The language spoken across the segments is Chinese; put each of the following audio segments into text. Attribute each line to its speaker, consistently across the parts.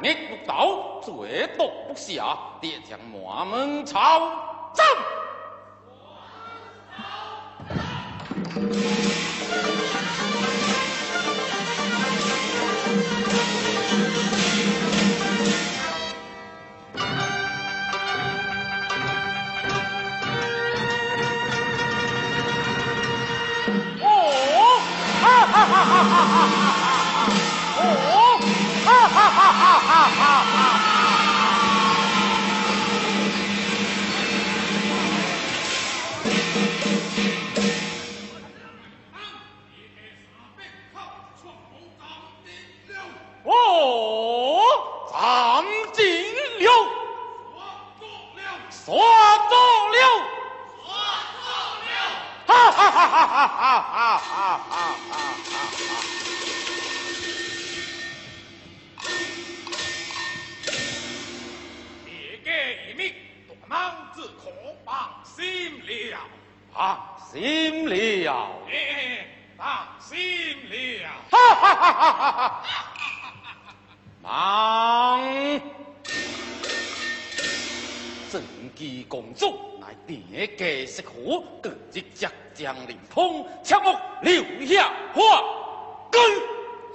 Speaker 1: 你灭六道，绝毒不下，爹将满门抄斩。足了，哈哈哈哈哈哈！哈哈哈哈！
Speaker 2: 列家一命，大莽自可放心了。
Speaker 1: 放心了，
Speaker 2: 哎，放心了。
Speaker 1: 哈哈哈哈哈哈！忙，正姬公主别家食苦，今日即将临汤，切莫留下话根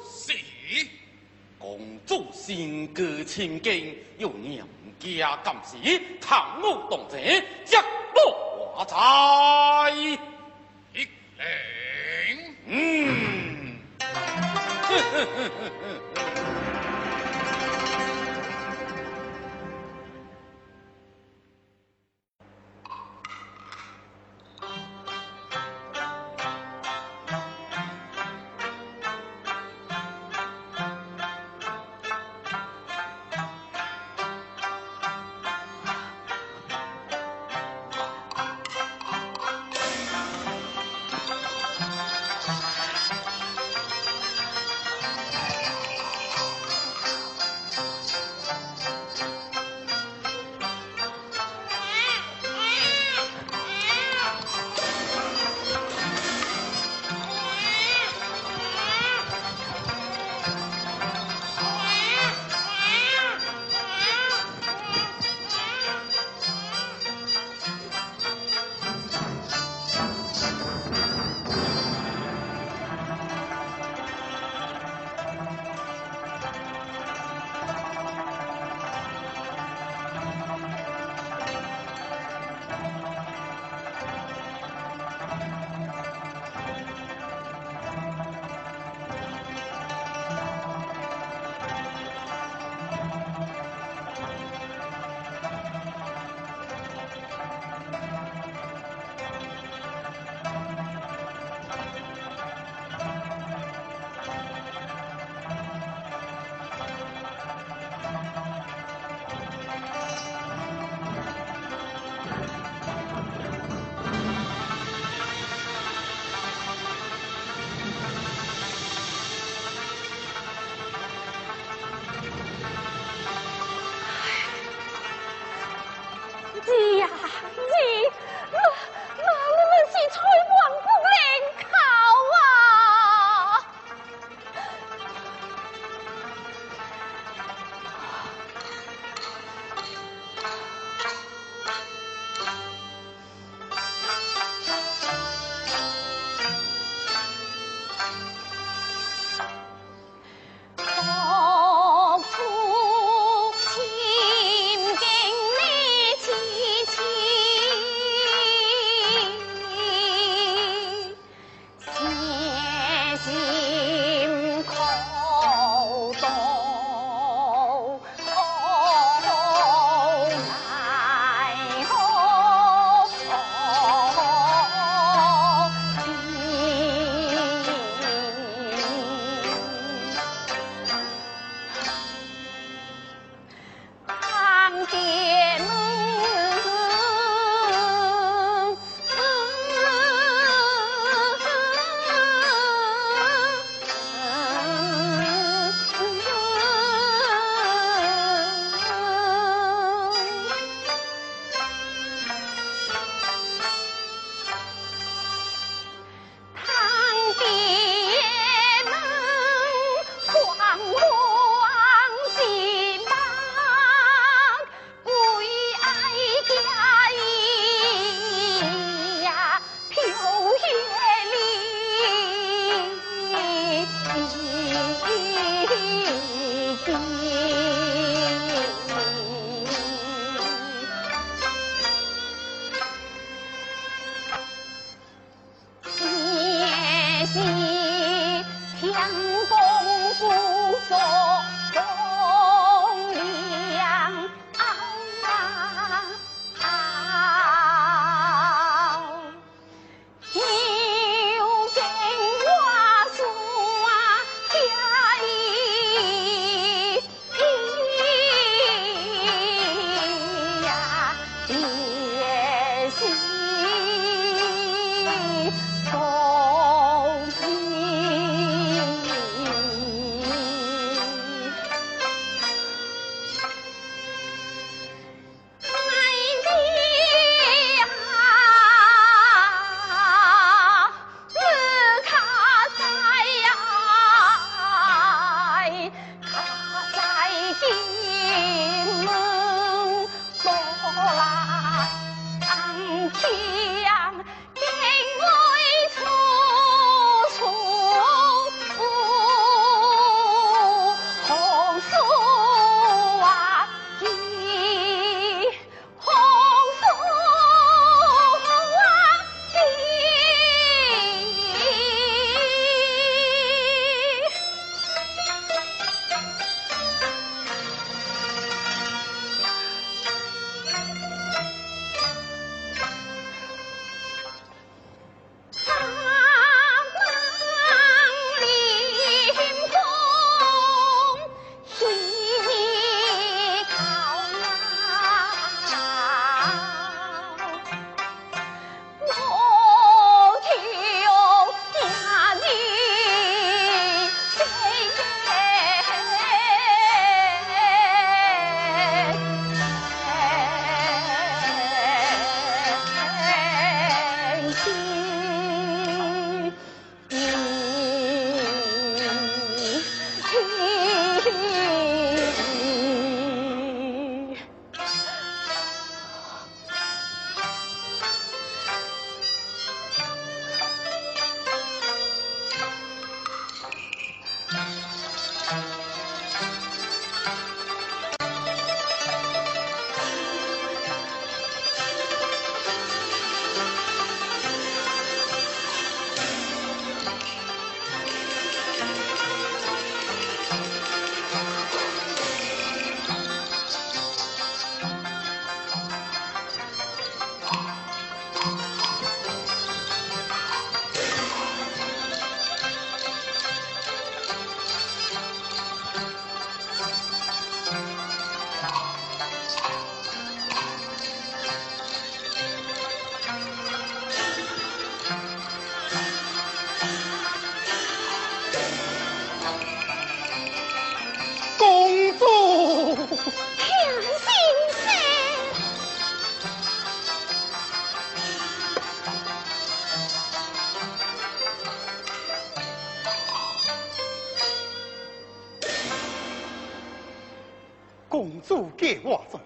Speaker 2: 丝。
Speaker 1: 公主身居千金，又娘家甘是贪污当贼，一不华
Speaker 3: 彩。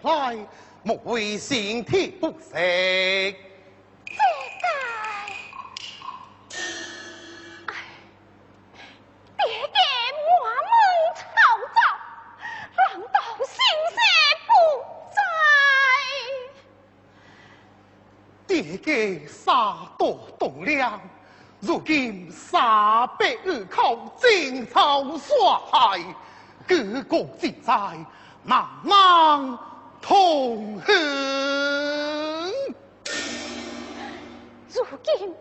Speaker 3: 来，莫为身体不适。
Speaker 4: 这该，爹爹满门抄走，难道心色不
Speaker 3: 在？爹爹杀多动量，如今三百二口争吵耍害，各国尽在。茫茫痛恨，
Speaker 4: 如今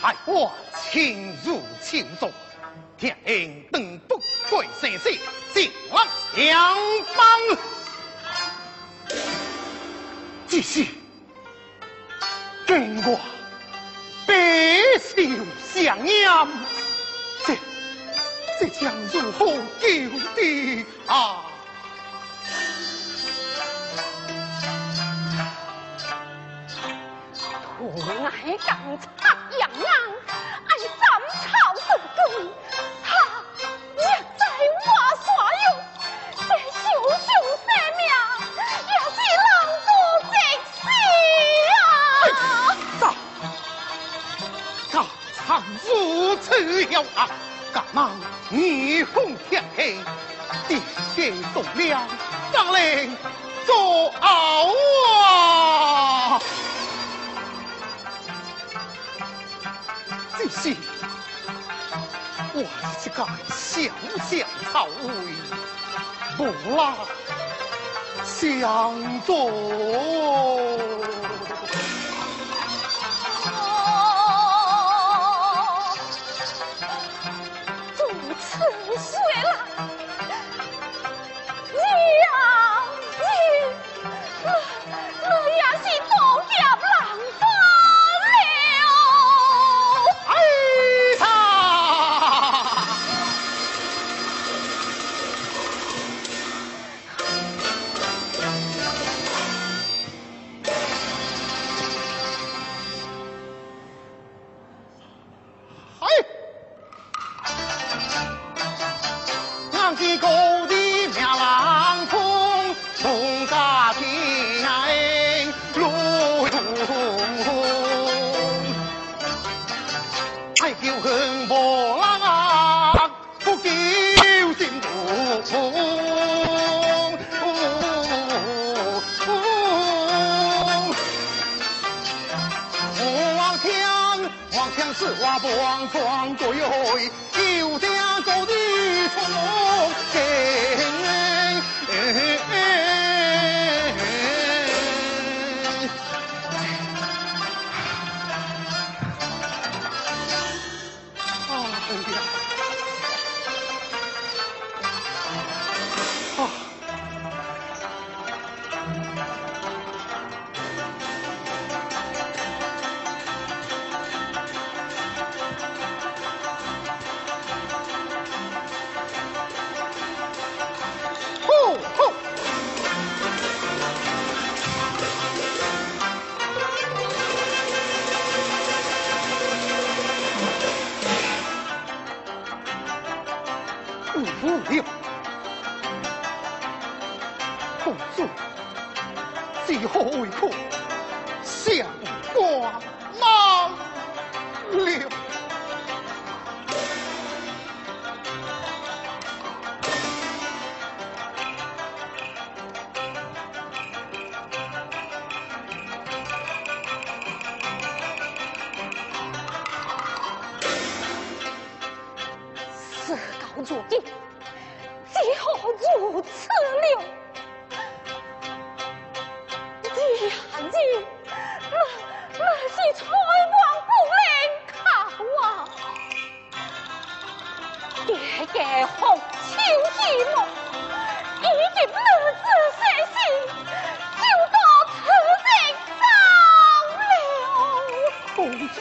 Speaker 3: 害我情如情中，天应等不归生死，尽我相帮。继续跟我白首相养，这这将如何救的啊？
Speaker 4: 爱干插洋苦辣相佐，此。双双对对，九条狗的福禄。自
Speaker 3: 告坐定，只好如此了。你呀，你那那是存亡不
Speaker 4: 能靠啊！爹爹红秋一落，一定日子写信就到此人葬了。
Speaker 3: 公主。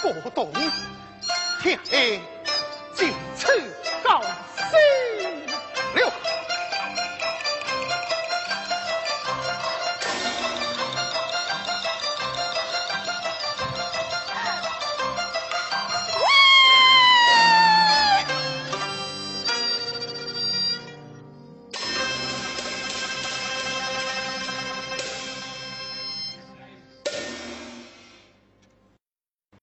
Speaker 3: 不动，天黑就此告。